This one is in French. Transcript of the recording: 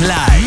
Live.